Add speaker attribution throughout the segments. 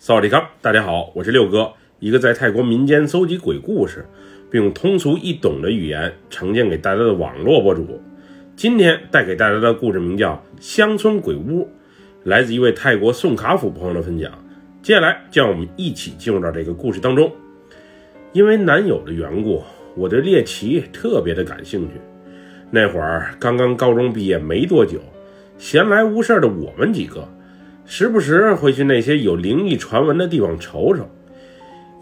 Speaker 1: 萨瓦迪卡，大家好，我是六哥，一个在泰国民间搜集鬼故事，并用通俗易懂的语言呈现给大家的网络博主。今天带给大家的故事名叫《乡村鬼屋》，来自一位泰国宋卡府朋友的分享。接下来，让我们一起进入到这个故事当中。因为男友的缘故，我对猎奇特别的感兴趣。那会儿刚刚高中毕业没多久，闲来无事的我们几个。时不时会去那些有灵异传闻的地方瞅瞅，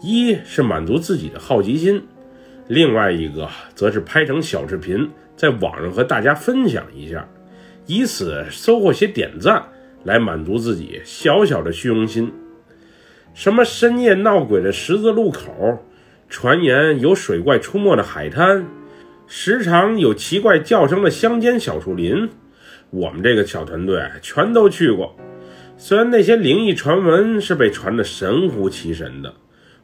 Speaker 1: 一是满足自己的好奇心，另外一个则是拍成小视频，在网上和大家分享一下，以此收获些点赞，来满足自己小小的虚荣心。什么深夜闹鬼的十字路口，传言有水怪出没的海滩，时常有奇怪叫声的乡间小树林，我们这个小团队全都去过。虽然那些灵异传闻是被传得神乎其神的，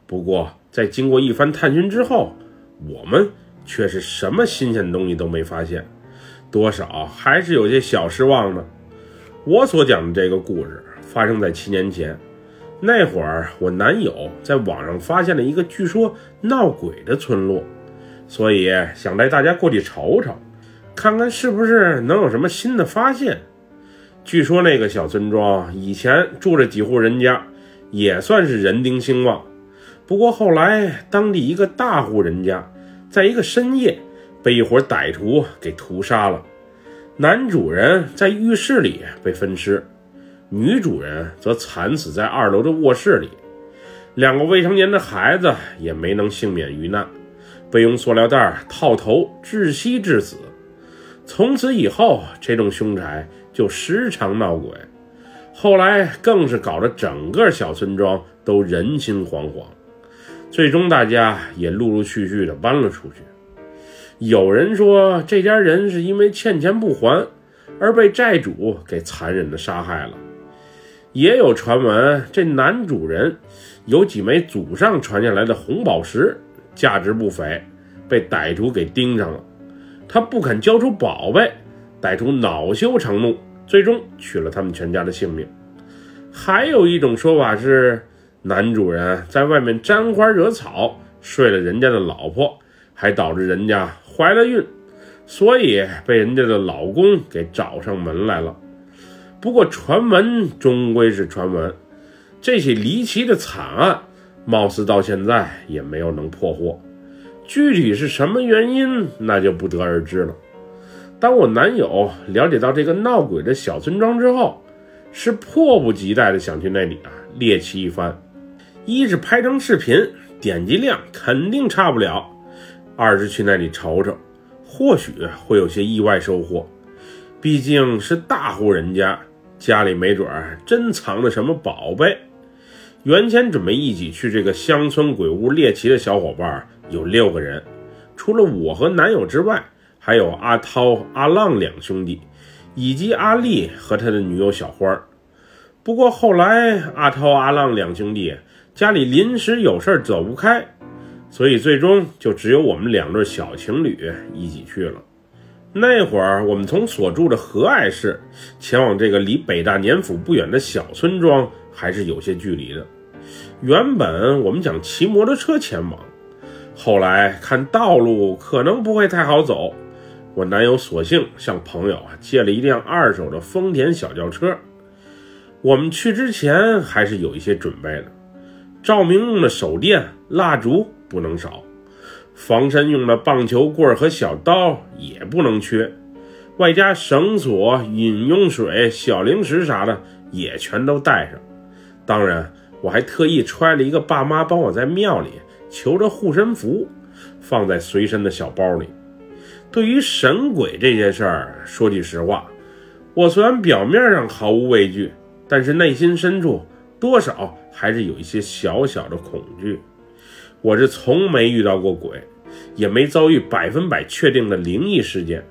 Speaker 1: 不过在经过一番探寻之后，我们却是什么新鲜东西都没发现，多少还是有些小失望呢。我所讲的这个故事发生在七年前，那会儿我男友在网上发现了一个据说闹鬼的村落，所以想带大家过去瞅瞅，看看是不是能有什么新的发现。据说那个小村庄以前住着几户人家，也算是人丁兴旺。不过后来当地一个大户人家，在一个深夜被一伙歹徒给屠杀了。男主人在浴室里被分尸，女主人则惨死在二楼的卧室里。两个未成年的孩子也没能幸免于难，被用塑料袋套头窒息致死。从此以后，这栋凶宅。就时常闹鬼，后来更是搞得整个小村庄都人心惶惶，最终大家也陆陆续续的搬了出去。有人说这家人是因为欠钱不还而被债主给残忍的杀害了，也有传闻这男主人有几枚祖上传下来的红宝石，价值不菲，被歹徒给盯上了，他不肯交出宝贝。歹徒恼羞成怒，最终取了他们全家的性命。还有一种说法是，男主人在外面沾花惹草，睡了人家的老婆，还导致人家怀了孕，所以被人家的老公给找上门来了。不过传闻终归是传闻，这起离奇的惨案，貌似到现在也没有能破获。具体是什么原因，那就不得而知了。当我男友了解到这个闹鬼的小村庄之后，是迫不及待的想去那里啊猎奇一番。一是拍成视频，点击量肯定差不了；二是去那里瞅瞅，或许会有些意外收获。毕竟是大户人家，家里没准儿真藏着什么宝贝。原先准备一起去这个乡村鬼屋猎奇的小伙伴有六个人，除了我和男友之外。还有阿涛、阿浪两兄弟，以及阿丽和他的女友小花不过后来阿涛、阿浪两兄弟家里临时有事走不开，所以最终就只有我们两对小情侣一起去了。那会儿我们从所住的和爱市前往这个离北大年府不远的小村庄还是有些距离的。原本我们想骑摩托车前往，后来看道路可能不会太好走。我男友索性向朋友啊借了一辆二手的丰田小轿车。我们去之前还是有一些准备的，照明用的手电、蜡烛不能少，防身用的棒球棍和小刀也不能缺，外加绳索、饮用水、小零食啥的也全都带上。当然，我还特意揣了一个爸妈帮我在庙里求着护身符，放在随身的小包里。对于神鬼这件事儿，说句实话，我虽然表面上毫无畏惧，但是内心深处多少还是有一些小小的恐惧。我是从没遇到过鬼，也没遭遇百分百确定的灵异事件，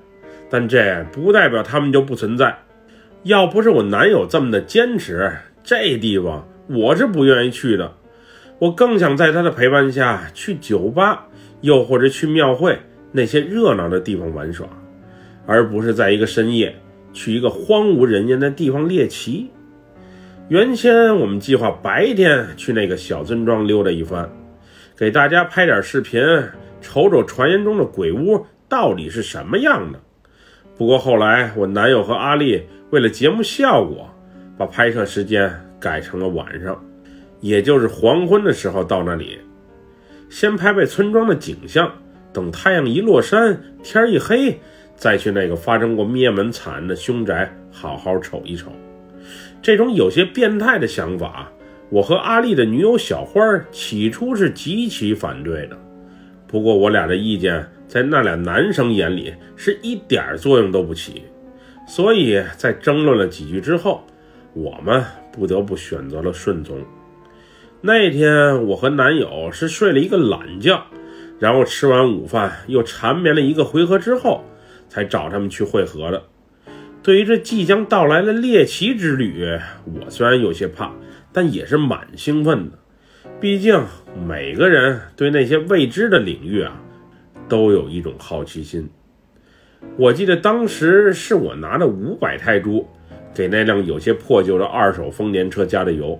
Speaker 1: 但这不代表他们就不存在。要不是我男友这么的坚持，这地方我是不愿意去的。我更想在他的陪伴下去酒吧，又或者去庙会。那些热闹的地方玩耍，而不是在一个深夜去一个荒无人烟的地方猎奇。原先我们计划白天去那个小村庄溜达一番，给大家拍点视频，瞅瞅传言中的鬼屋到底是什么样的。不过后来我男友和阿丽为了节目效果，把拍摄时间改成了晚上，也就是黄昏的时候到那里，先拍拍村庄的景象，等太阳一落山，天一黑，再去那个发生过灭门惨案的凶宅好好瞅一瞅。这种有些变态的想法，我和阿丽的女友小花起初是极其反对的。不过我俩的意见在那俩男生眼里是一点作用都不起，所以在争论了几句之后，我们不得不选择了顺从。那天我和男友是睡了一个懒觉，然后吃完午饭又缠绵了一个回合之后，才找他们去会合的。对于这即将到来的猎奇之旅，我虽然有些怕，但也是蛮兴奋的。毕竟每个人对那些未知的领域啊，都有一种好奇心。我记得当时是我拿着五百泰铢，给那辆有些破旧的二手丰田车加的油。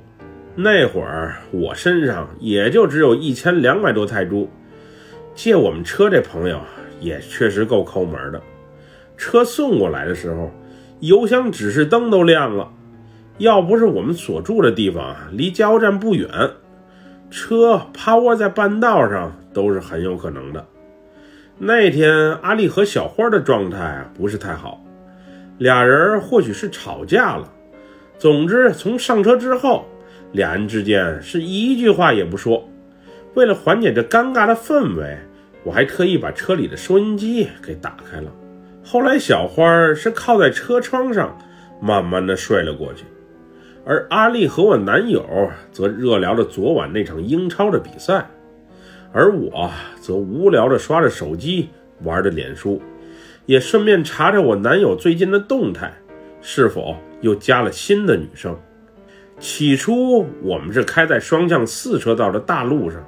Speaker 1: 那会儿我身上也就只有一千两百多泰铢，借我们车这朋友也确实够抠门的。车送过来的时候。油箱指示灯都亮了，要不是我们所住的地方离加油站不远，车趴窝在半道上都是很有可能的。那天阿丽和小花的状态不是太好，俩人或许是吵架了。总之，从上车之后，俩人之间是一句话也不说。为了缓解这尴尬的氛围，我还特意把车里的收音机给打开了。后来，小花是靠在车窗上，慢慢的睡了过去，而阿丽和我男友则热聊着昨晚那场英超的比赛，而我则无聊的刷着手机，玩着脸书，也顺便查查我男友最近的动态，是否又加了新的女生。起初，我们是开在双向四车道的大路上，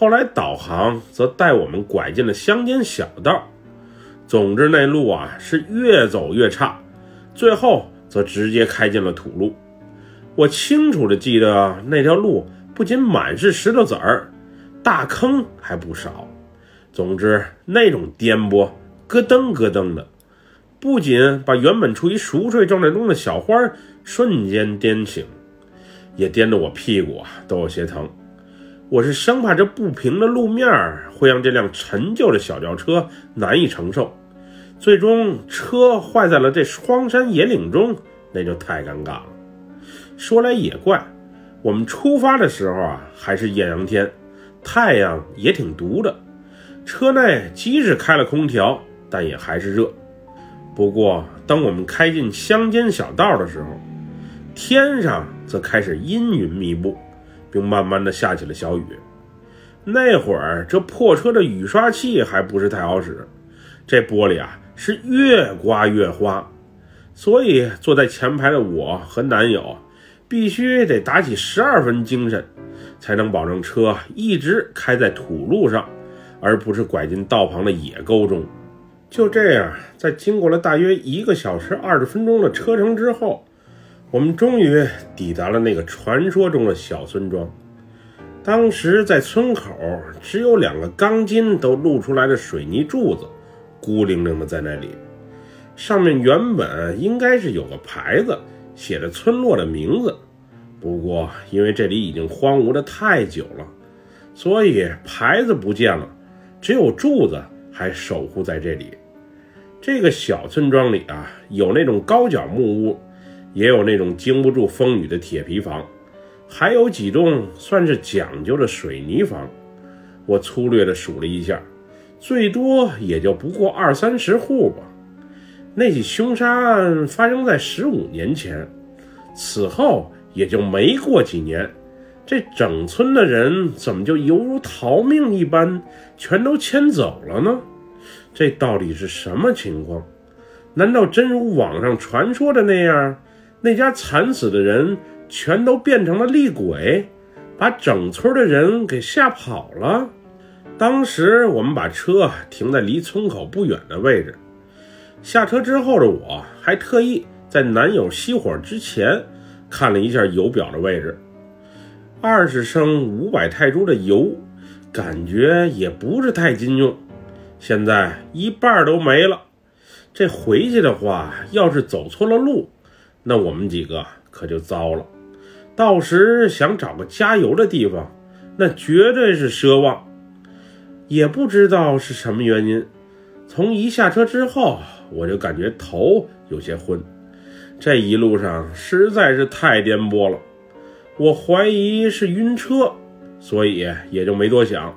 Speaker 1: 后来导航则带我们拐进了乡间小道。总之，那路啊是越走越差，最后则直接开进了土路。我清楚的记得那条路不仅满是石头子儿，大坑还不少。总之，那种颠簸，咯噔咯噔的，不仅把原本处于熟睡状态中的小花瞬间颠醒，也颠得我屁股啊都有些疼。我是生怕这不平的路面会让这辆陈旧的小轿车难以承受，最终车坏在了这荒山野岭中，那就太尴尬了。说来也怪，我们出发的时候啊还是艳阳天，太阳也挺毒的，车内即使开了空调，但也还是热。不过当我们开进乡间小道的时候，天上则开始阴云密布。并慢慢的下起了小雨。那会儿这破车的雨刷器还不是太好使，这玻璃啊是越刮越花，所以坐在前排的我和男友必须得打起十二分精神，才能保证车一直开在土路上，而不是拐进道旁的野沟中。就这样，在经过了大约一个小时二十分钟的车程之后。我们终于抵达了那个传说中的小村庄。当时在村口只有两个钢筋都露出来的水泥柱子，孤零零的在那里。上面原本应该是有个牌子，写着村落的名字。不过因为这里已经荒芜的太久了，所以牌子不见了，只有柱子还守护在这里。这个小村庄里啊，有那种高脚木屋。也有那种经不住风雨的铁皮房，还有几栋算是讲究的水泥房。我粗略的数了一下，最多也就不过二三十户吧。那起凶杀案发生在十五年前，此后也就没过几年，这整村的人怎么就犹如逃命一般，全都迁走了呢？这到底是什么情况？难道真如网上传说的那样？那家惨死的人全都变成了厉鬼，把整村的人给吓跑了。当时我们把车停在离村口不远的位置，下车之后的我还特意在男友熄火之前，看了一下油表的位置，二十升五百泰铢的油，感觉也不是太经用。现在一半都没了，这回去的话，要是走错了路，那我们几个可就糟了。到时想找个加油的地方，那绝对是奢望。也不知道是什么原因，从一下车之后，我就感觉头有些昏。这一路上实在是太颠簸了，我怀疑是晕车，所以也就没多想。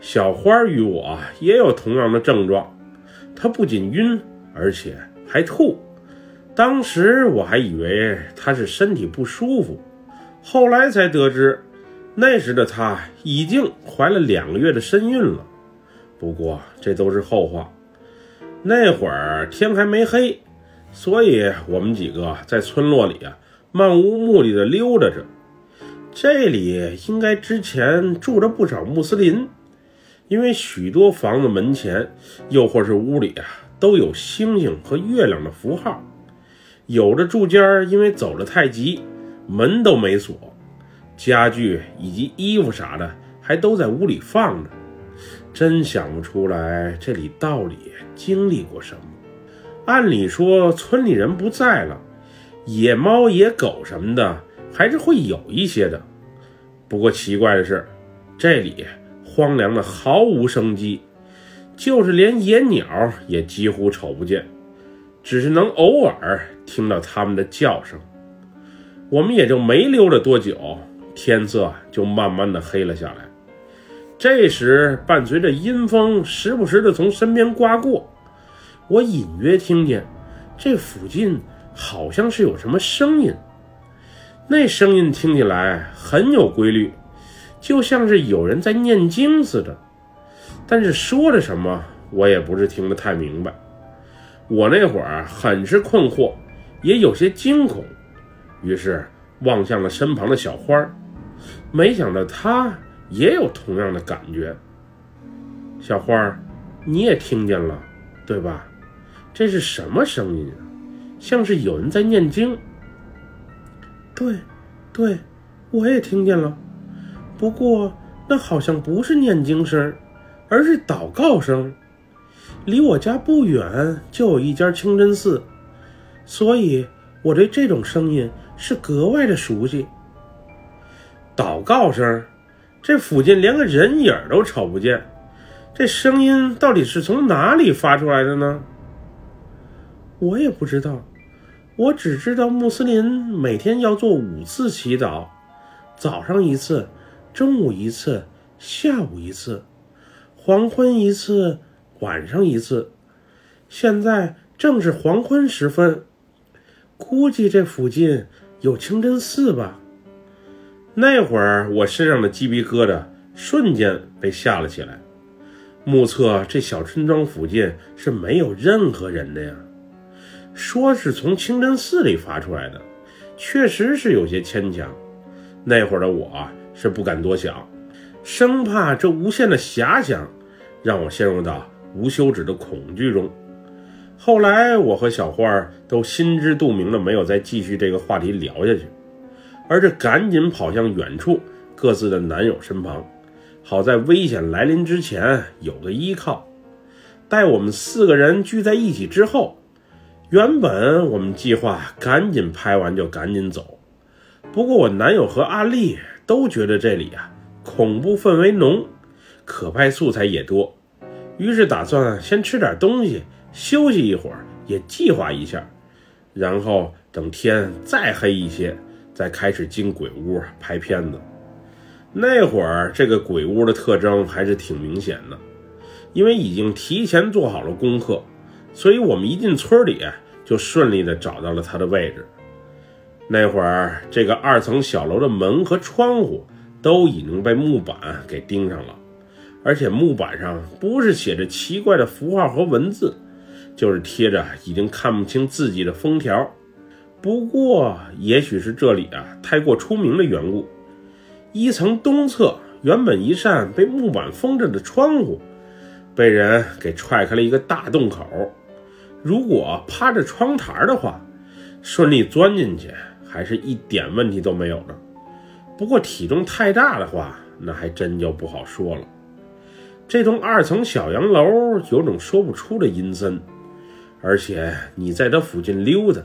Speaker 1: 小花与我也有同样的症状，她不仅晕，而且还吐。当时我还以为他是身体不舒服。后来才得知，那时的他已经怀了两个月的身孕了。不过这都是后话。那会儿天还没黑，所以我们几个在村落里啊漫无目的的溜达着。这里应该之前住着不少穆斯林，因为许多房子门前，又或是屋里啊，都有星星和月亮的符号。有的住家因为走得太急。门都没锁，家具以及衣服啥的还都在屋里放着，真想不出来这里到底经历过什么。按理说村里人不在了，野猫野狗什么的还是会有一些的。不过奇怪的是，这里荒凉的毫无生机，就是连野鸟也几乎瞅不见，只是能偶尔听到它们的叫声。我们也就没溜达多久，天色就慢慢的黑了下来。这时，伴随着阴风时不时的从身边刮过，我隐约听见这附近好像是有什么声音。那声音听起来很有规律，就像是有人在念经似的。但是说着什么，我也不是听得太明白。我那会儿很是困惑，也有些惊恐。于是望向了身旁的小花儿没想到她也有同样的感觉。小花儿你也听见了，对吧？这是什么声音？像是有人在念经。
Speaker 2: 对，对，我也听见了。不过那好像不是念经声，而是祷告声。离我家不远就有一家清真寺，所以我对这种声音。是格外的熟悉。
Speaker 1: 祷告声，这附近连个人影都瞅不见，这声音到底是从哪里发出来的呢？
Speaker 2: 我也不知道，我只知道穆斯林每天要做五次祈祷，早上一次，中午一次，下午一次，黄昏一次，晚上一次。现在正是黄昏时分，估计这附近。有清真寺吧？
Speaker 1: 那会儿我身上的鸡皮疙瘩瞬间被吓了起来。目测这小村庄附近是没有任何人的呀。说是从清真寺里发出来的，确实是有些牵强。那会儿的我是不敢多想，生怕这无限的遐想让我陷入到无休止的恐惧中。后来，我和小花都心知肚明的没有再继续这个话题聊下去，而是赶紧跑向远处各自的男友身旁，好在危险来临之前有个依靠。待我们四个人聚在一起之后，原本我们计划赶紧拍完就赶紧走，不过我男友和阿丽都觉得这里啊恐怖氛围浓，可拍素材也多，于是打算先吃点东西。休息一会儿，也计划一下，然后等天再黑一些，再开始进鬼屋拍片子。那会儿这个鬼屋的特征还是挺明显的，因为已经提前做好了功课，所以我们一进村里就顺利的找到了它的位置。那会儿这个二层小楼的门和窗户都已经被木板给钉上了，而且木板上不是写着奇怪的符号和文字。就是贴着已经看不清字迹的封条，不过也许是这里啊太过出名的缘故，一层东侧原本一扇被木板封着的窗户，被人给踹开了一个大洞口。如果趴着窗台的话，顺利钻进去还是一点问题都没有的。不过体重太大的话，那还真就不好说了。这栋二层小洋楼有种说不出的阴森，而且你在它附近溜达，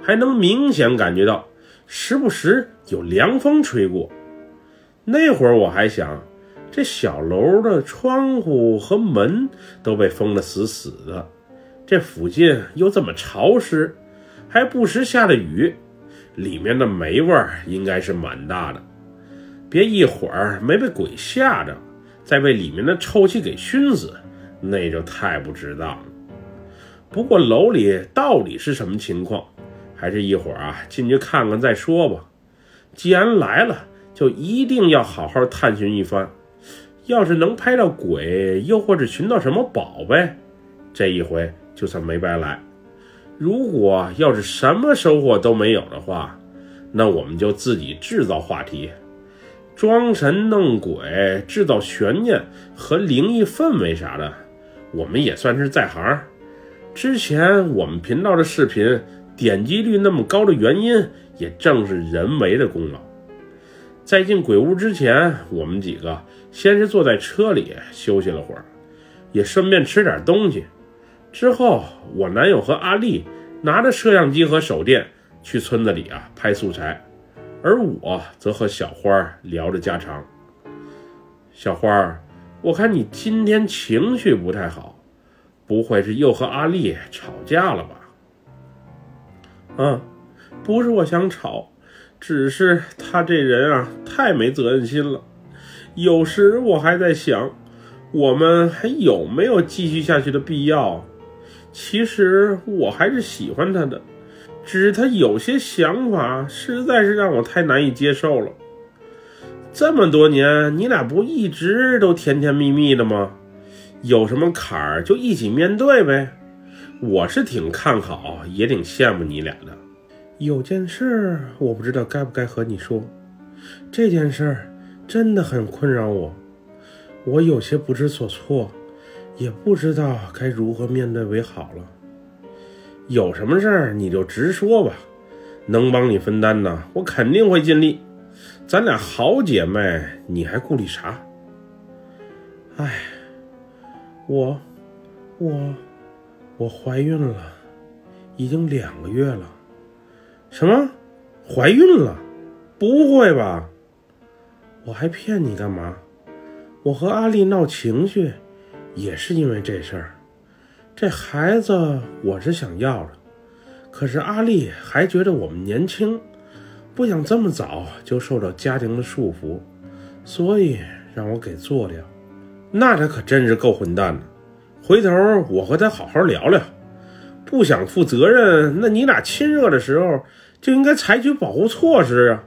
Speaker 1: 还能明显感觉到时不时有凉风吹过。那会儿我还想，这小楼的窗户和门都被封得死死的，这附近又这么潮湿，还不时下着雨，里面的霉味儿应该是蛮大的。别一会儿没被鬼吓着。再被里面的臭气给熏死，那就太不值当了。不过楼里到底是什么情况，还是一会儿啊进去看看再说吧。既然来了，就一定要好好探寻一番。要是能拍到鬼，又或者寻到什么宝贝，这一回就算没白来。如果要是什么收获都没有的话，那我们就自己制造话题。装神弄鬼、制造悬念和灵异氛围啥的，我们也算是在行。之前我们频道的视频点击率那么高的原因，也正是人为的功劳。在进鬼屋之前，我们几个先是坐在车里休息了会儿，也顺便吃点东西。之后，我男友和阿丽拿着摄像机和手电去村子里啊拍素材。而我则和小花聊着家常。小花，我看你今天情绪不太好，不会是又和阿丽吵架了吧？
Speaker 2: 嗯，不是我想吵，只是他这人啊太没责任心了。有时我还在想，我们还有没有继续下去的必要？其实我还是喜欢他的。只是他有些想法实在是让我太难以接受了。这么多年，你俩不一直都甜甜蜜蜜的吗？有什么坎儿就一起面对呗。我是挺看好，也挺羡慕你俩的。有件事我不知道该不该和你说，这件事真的很困扰我，我有些不知所措，也不知道该如何面对为好了。有什么事儿你就直说吧，能帮你分担的，我肯定会尽力。咱俩好姐妹，你还顾虑啥？哎，我，我，我怀孕了，已经两个月了。什么？怀孕了？不会吧？我还骗你干嘛？我和阿丽闹情绪，也是因为这事儿。这孩子我是想要了，可是阿丽还觉得我们年轻，不想这么早就受到家庭的束缚，所以让我给做掉。那他可真是够混蛋的。回头我和他好好聊聊。不想负责任，那你俩亲热的时候就应该采取保护措施啊！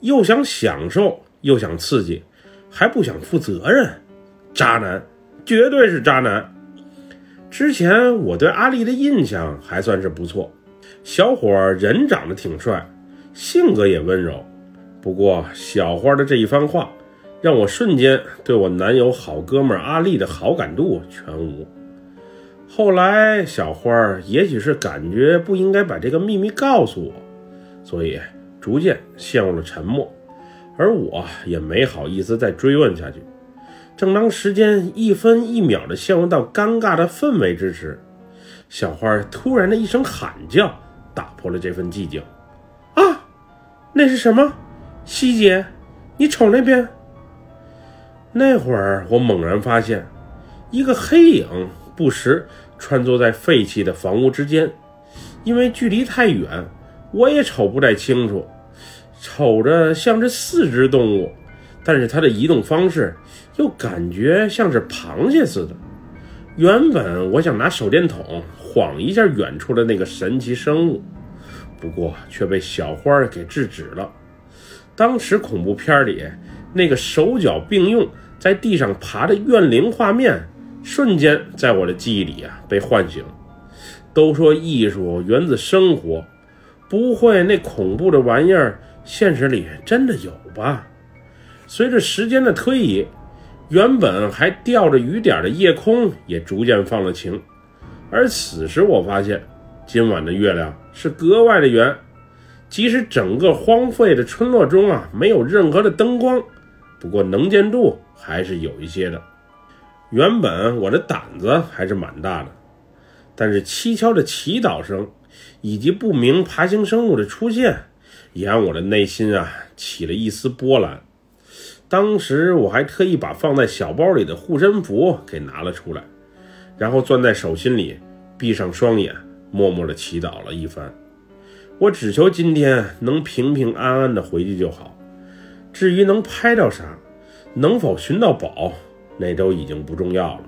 Speaker 2: 又想享受又想刺激，还不想负责任，渣男，绝对是渣男。之前我对阿丽的印象还算是不错，小伙人长得挺帅，性格也温柔。不过小花的这一番话，让我瞬间对我男友好哥们阿丽的好感度全无。后来小花也许是感觉不应该把这个秘密告诉我，所以逐渐陷入了沉默，而我也没好意思再追问下去。正当时间一分一秒的陷入到尴尬的氛围之时，小花突然的一声喊叫打破了这份寂静。啊，那是什么？西姐，你瞅那边。那会儿我猛然发现，一个黑影不时穿梭在废弃的房屋之间，因为距离太远，我也瞅不太清楚，瞅着像是四只动物。但是它的移动方式又感觉像是螃蟹似的。原本我想拿手电筒晃一下远处的那个神奇生物，不过却被小花给制止了。当时恐怖片里那个手脚并用在地上爬的怨灵画面，瞬间在我的记忆里啊被唤醒。都说艺术源自生活，不会那恐怖的玩意儿现实里真的有吧？随着时间的推移，原本还吊着雨点的夜空也逐渐放了晴，而此时我发现，今晚的月亮是格外的圆，
Speaker 1: 即使整个荒废的村落中啊没有任何的灯光，不过能见度还是有一些的。原本我的胆子还是蛮大的，但是蹊跷的祈祷声以及不明爬行生物的出现，也让我的内心啊起了一丝波澜。当时我还特意把放在小包里的护身符给拿了出来，然后攥在手心里，闭上双眼，默默地祈祷了一番。我只求今天能平平安安的回去就好。至于能拍到啥，能否寻到宝，那都已经不重要了。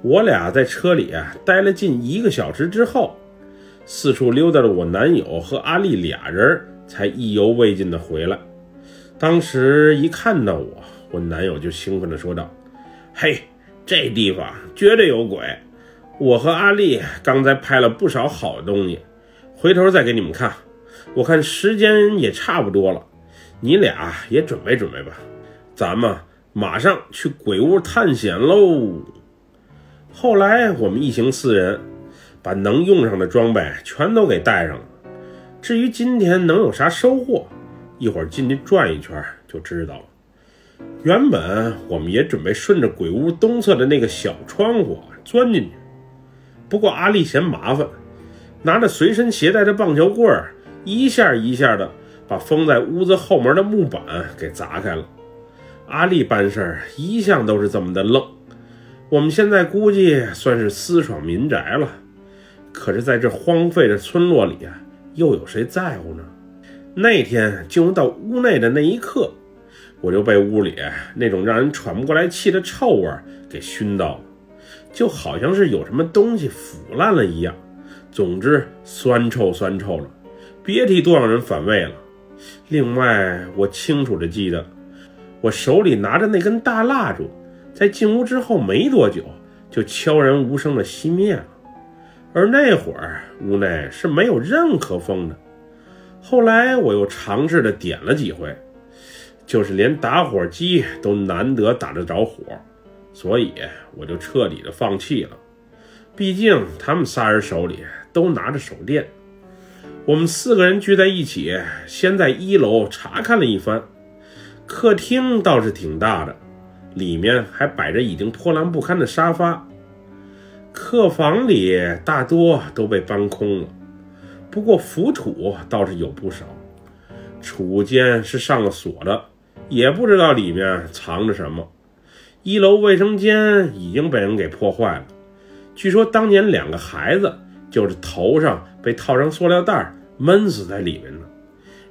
Speaker 1: 我俩在车里待了近一个小时之后，四处溜达的我男友和阿丽俩人才意犹未尽的回来。当时一看到我，我男友就兴奋地说道：“嘿，这地方绝对有鬼！我和阿丽刚才拍了不少好东西。”回头再给你们看，我看时间也差不多了，你俩也准备准备吧，咱们马上去鬼屋探险喽。后来我们一行四人把能用上的装备全都给带上了。至于今天能有啥收获，一会儿进去转一圈就知道了。原本我们也准备顺着鬼屋东侧的那个小窗户钻进去，不过阿丽嫌麻烦。拿着随身携带的棒球棍儿，一下一下的把封在屋子后门的木板给砸开了。阿丽办事儿一向都是这么的愣，我们现在估计算是私闯民宅了。可是，在这荒废的村落里啊，又有谁在乎呢？那天进入到屋内的那一刻，我就被屋里那种让人喘不过来气的臭味给熏到了，就好像是有什么东西腐烂了一样。总之，酸臭酸臭了，别提多让人反胃了。另外，我清楚的记得，我手里拿着那根大蜡烛，在进屋之后没多久，就悄然无声的熄灭了。而那会儿屋内是没有任何风的。后来我又尝试的点了几回，就是连打火机都难得打得着火，所以我就彻底的放弃了。毕竟他们仨人手里。都拿着手电，我们四个人聚在一起，先在一楼查看了一番。客厅倒是挺大的，里面还摆着已经破烂不堪的沙发。客房里大多都被搬空了，不过浮土倒是有不少。储物间是上了锁的，也不知道里面藏着什么。一楼卫生间已经被人给破坏了，据说当年两个孩子。就是头上被套上塑料袋闷死在里面呢，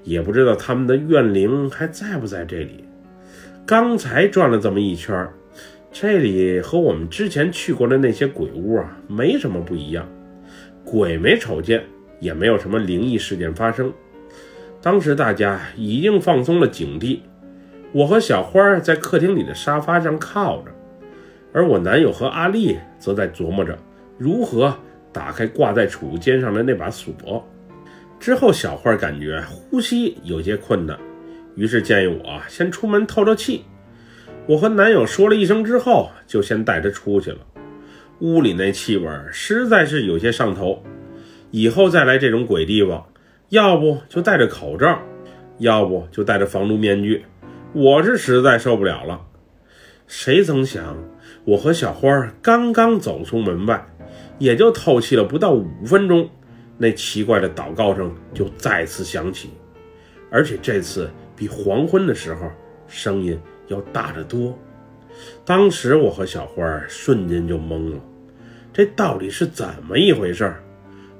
Speaker 1: 也不知道他们的怨灵还在不在这里。刚才转了这么一圈，这里和我们之前去过的那些鬼屋啊没什么不一样，鬼没瞅见，也没有什么灵异事件发生。当时大家已经放松了警惕，我和小花在客厅里的沙发上靠着，而我男友和阿丽则在琢磨着如何。打开挂在储物间上的那把锁之后，小花感觉呼吸有些困难，于是建议我先出门透透气。我和男友说了一声之后，就先带她出去了。屋里那气味实在是有些上头，以后再来这种鬼地方，要不就戴着口罩，要不就戴着防毒面具。我是实在受不了了。谁曾想，我和小花刚刚走出门外。也就透气了不到五分钟，那奇怪的祷告声就再次响起，而且这次比黄昏的时候声音要大得多。当时我和小花瞬间就懵了，这到底是怎么一回事？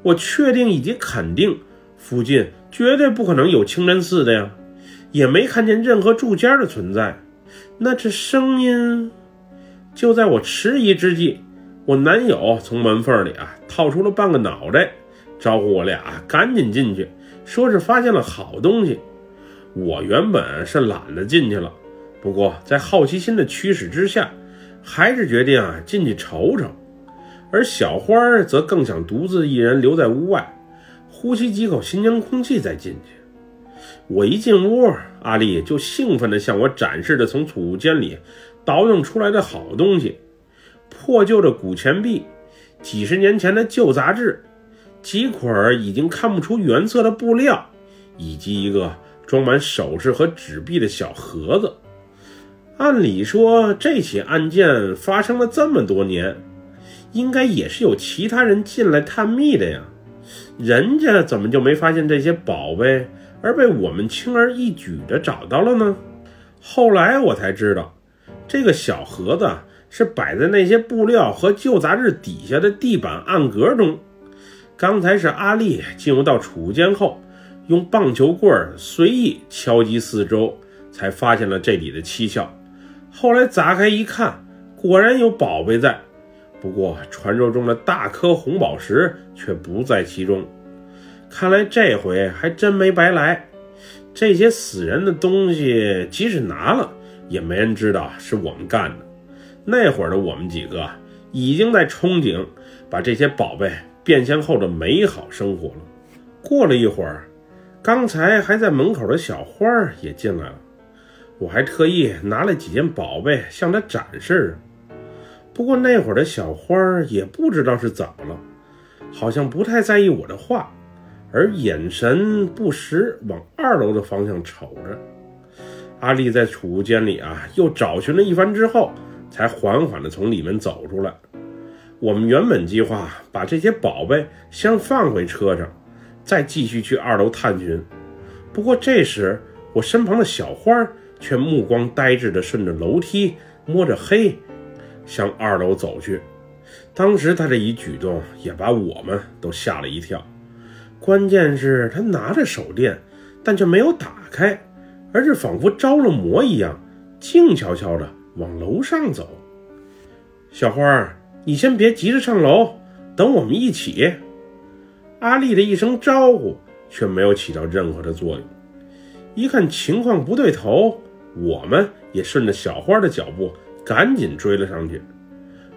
Speaker 1: 我确定以及肯定，附近绝对不可能有清真寺的呀，也没看见任何住家的存在。那这声音……就在我迟疑之际。我男友从门缝里啊掏出了半个脑袋，招呼我俩赶紧进去，说是发现了好东西。我原本是懒得进去了，不过在好奇心的驱使之下，还是决定啊进去瞅瞅。而小花则更想独自一人留在屋外，呼吸几口新鲜空气再进去。我一进屋，阿丽就兴奋地向我展示着从储物间里倒腾出来的好东西。破旧的古钱币，几十年前的旧杂志，几捆已经看不出原色的布料，以及一个装满首饰和纸币的小盒子。按理说，这起案件发生了这么多年，应该也是有其他人进来探秘的呀。人家怎么就没发现这些宝贝，而被我们轻而易举的找到了呢？后来我才知道，这个小盒子是摆在那些布料和旧杂志底下的地板暗格中。刚才是阿丽进入到储物间后，用棒球棍随意敲击四周，才发现了这里的蹊跷。后来砸开一看，果然有宝贝在，不过传说中的大颗红宝石却不在其中。看来这回还真没白来。这些死人的东西，即使拿了，也没人知道是我们干的。那会儿的我们几个已经在憧憬把这些宝贝变现后的美好生活了。过了一会儿，刚才还在门口的小花也进来了。我还特意拿了几件宝贝向他展示，不过那会儿的小花也不知道是怎么了，好像不太在意我的话，而眼神不时往二楼的方向瞅着。阿丽在储物间里啊，又找寻了一番之后，才缓缓地从里面走出来。我们原本计划把这些宝贝先放回车上，再继续去二楼探寻。不过这时，我身旁的小花。却目光呆滞地顺着楼梯摸着黑，向二楼走去。当时他这一举动也把我们都吓了一跳。关键是，他拿着手电，但却没有打开，而是仿佛着了魔一样，静悄悄地往楼上走。小花，你先别急着上楼，等我们一起。阿丽的一声招呼却没有起到任何的作用。一看情况不对头。我们也顺着小花的脚步，赶紧追了上去。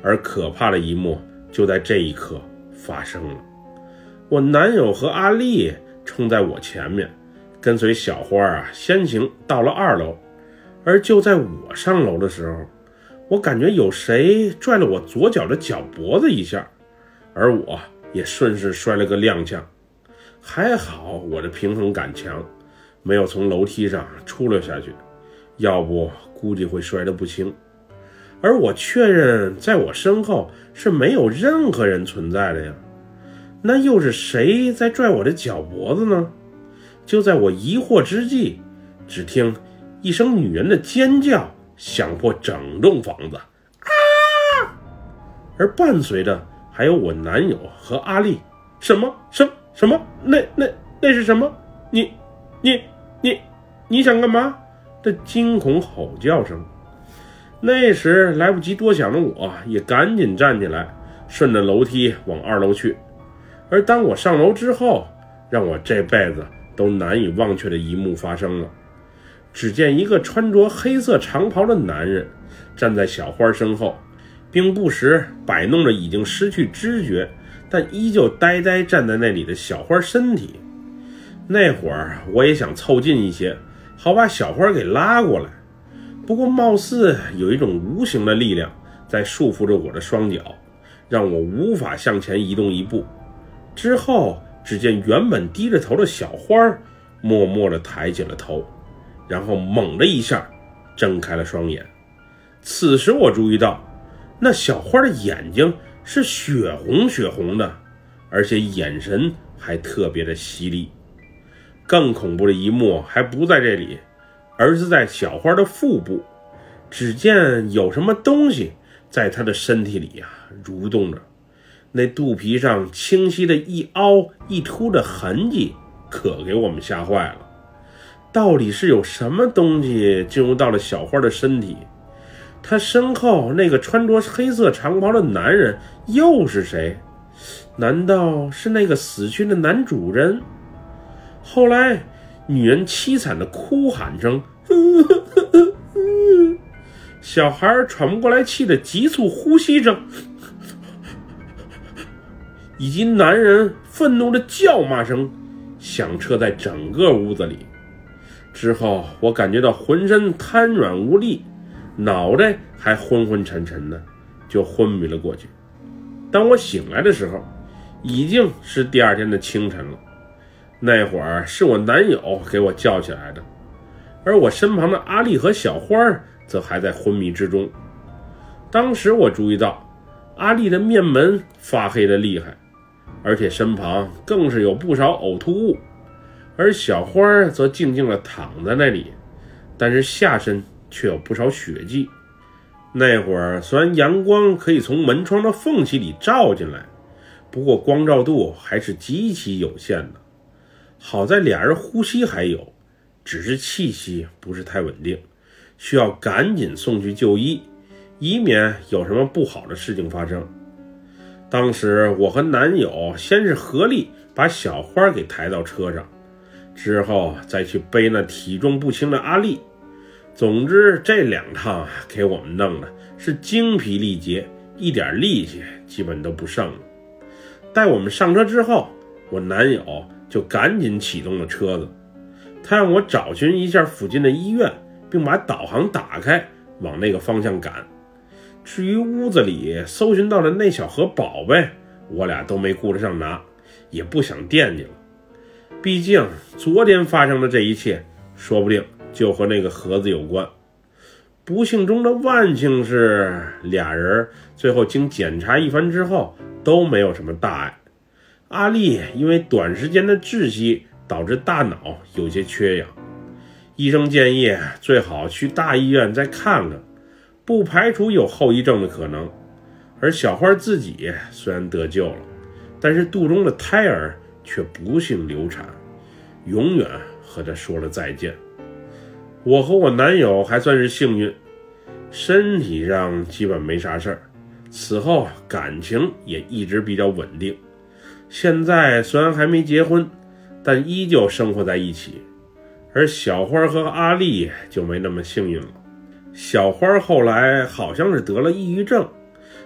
Speaker 1: 而可怕的一幕就在这一刻发生了。我男友和阿丽冲在我前面，跟随小花啊先行到了二楼。而就在我上楼的时候，我感觉有谁拽了我左脚的脚脖子一下，而我也顺势摔了个踉跄。还好我的平衡感强，没有从楼梯上出了下去。要不估计会摔得不轻，而我确认在我身后是没有任何人存在的呀，那又是谁在拽我的脚脖子呢？就在我疑惑之际，只听一声女人的尖叫响破整栋房子，啊！而伴随着还有我男友和阿丽，什么什什么？那那那是什么？你你你你想干嘛？的惊恐吼叫声，那时来不及多想的我，也赶紧站起来，顺着楼梯往二楼去。而当我上楼之后，让我这辈子都难以忘却的一幕发生了。只见一个穿着黑色长袍的男人站在小花身后，并不时摆弄着已经失去知觉但依旧呆呆站在那里的小花身体。那会儿我也想凑近一些。好把小花给拉过来，不过貌似有一种无形的力量在束缚着我的双脚，让我无法向前移动一步。之后，只见原本低着头的小花默默地抬起了头，然后猛的一下睁开了双眼。此时我注意到，那小花的眼睛是血红血红的，而且眼神还特别的犀利。更恐怖的一幕还不在这里，而是在小花的腹部。只见有什么东西在她的身体里呀蠕动着，那肚皮上清晰的一凹一凸的痕迹，可给我们吓坏了。到底是有什么东西进入到了小花的身体？她身后那个穿着黑色长袍的男人又是谁？难道是那个死去的男主人？后来，女人凄惨的哭喊声，小孩喘不过来气的急促呼吸声，以及男人愤怒的叫骂声，响彻在整个屋子里。之后，我感觉到浑身瘫软无力，脑袋还昏昏沉沉的，就昏迷了过去。当我醒来的时候，已经是第二天的清晨了。那会儿是我男友给我叫起来的，而我身旁的阿丽和小花则还在昏迷之中。当时我注意到，阿丽的面门发黑的厉害，而且身旁更是有不少呕吐物，而小花则静静地躺在那里，但是下身却有不少血迹。那会儿虽然阳光可以从门窗的缝隙里照进来，不过光照度还是极其有限的。好在俩人呼吸还有，只是气息不是太稳定，需要赶紧送去就医。以免有什么不好的事情发生。当时我和男友先是合力把小花给抬到车上，之后再去背那体重不轻的阿丽。总之这两趟给我们弄的是精疲力竭，一点力气基本都不剩了。待我们上车之后，我男友就赶紧启动了车子，他让我找寻一下附近的医院，并把导航打开，往那个方向赶。至于屋子里搜寻到的那小盒宝贝，我俩都没顾得上拿，也不想惦记了。毕竟昨天发生的这一切，说不定就和那个盒子有关。不幸中的万幸是，俩人最后经检查一番之后，都没有什么大碍。阿丽因为短时间的窒息导致大脑有些缺氧，医生建议最好去大医院再看看。不排除有后遗症的可能，而小花自己虽然得救了，但是肚中的胎儿却不幸流产，永远和她说了再见。我和我男友还算是幸运，身体上基本没啥事儿，此后感情也一直比较稳定。现在虽然还没结婚，但依旧生活在一起，而小花和阿丽就没那么幸运了。小花后来好像是得了抑郁症，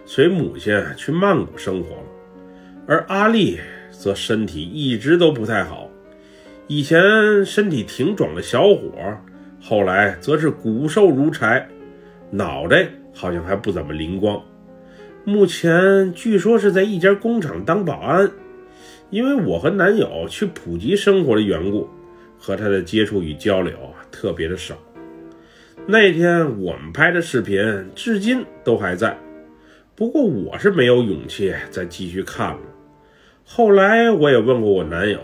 Speaker 1: 随母亲去曼谷生活了，而阿丽则身体一直都不太好，以前身体挺壮的小伙，后来则是骨瘦如柴，脑袋好像还不怎么灵光。目前据说是在一家工厂当保安，因为我和男友去普吉生活的缘故，和他的接触与交流特别的少。那天我们拍的视频至今都还在，不过我是没有勇气再继续看了。后来我也问过我男友，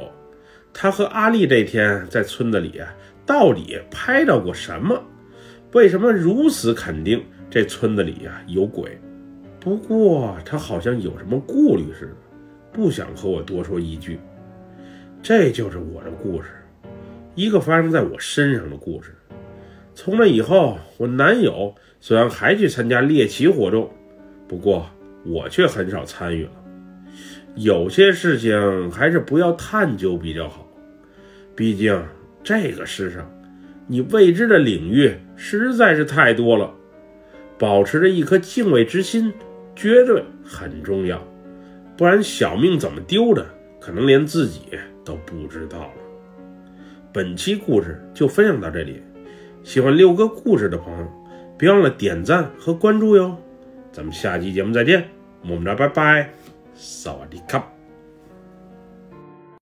Speaker 1: 他和阿丽这天在村子里到底拍到过什么？为什么如此肯定这村子里呀有鬼？不过他好像有什么顾虑似的，不想和我多说一句。这就是我的故事，一个发生在我身上的故事。从那以后，我男友虽然还去参加猎奇活动，不过我却很少参与了。有些事情还是不要探究比较好，毕竟这个世上，你未知的领域实在是太多了。保持着一颗敬畏之心，绝对很重要，不然小命怎么丢的，可能连自己都不知道了。本期故事就分享到这里。喜欢六哥故事的朋友，别忘了点赞和关注哟！咱们下期节目再见，么么哒，拜拜，萨瓦迪卡。